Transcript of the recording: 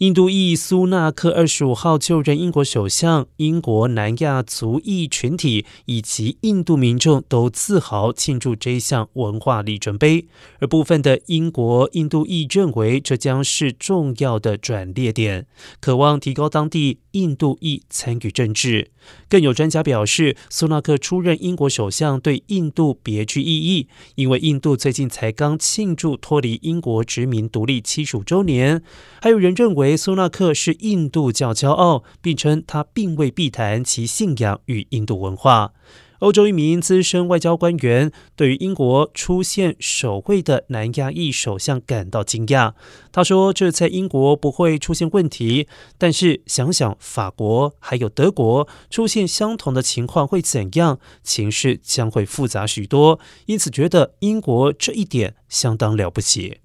印度裔苏纳克二十五号就任英国首相，英国南亚族裔群体以及印度民众都自豪庆祝这项文化里程碑。而部分的英国印度裔认为这将是重要的转捩点，渴望提高当地印度裔参与政治。更有专家表示，苏纳克出任英国首相对印度别具意义，因为印度最近才刚庆祝脱离英国殖民独立七十五周年。还有人认为。苏纳克是印度教骄傲，并称他并未避谈其信仰与印度文化。欧洲一名资深外交官员对于英国出现首位的南亚裔首相感到惊讶。他说：“这在英国不会出现问题，但是想想法国还有德国出现相同的情况会怎样？情势将会复杂许多。因此，觉得英国这一点相当了不起。”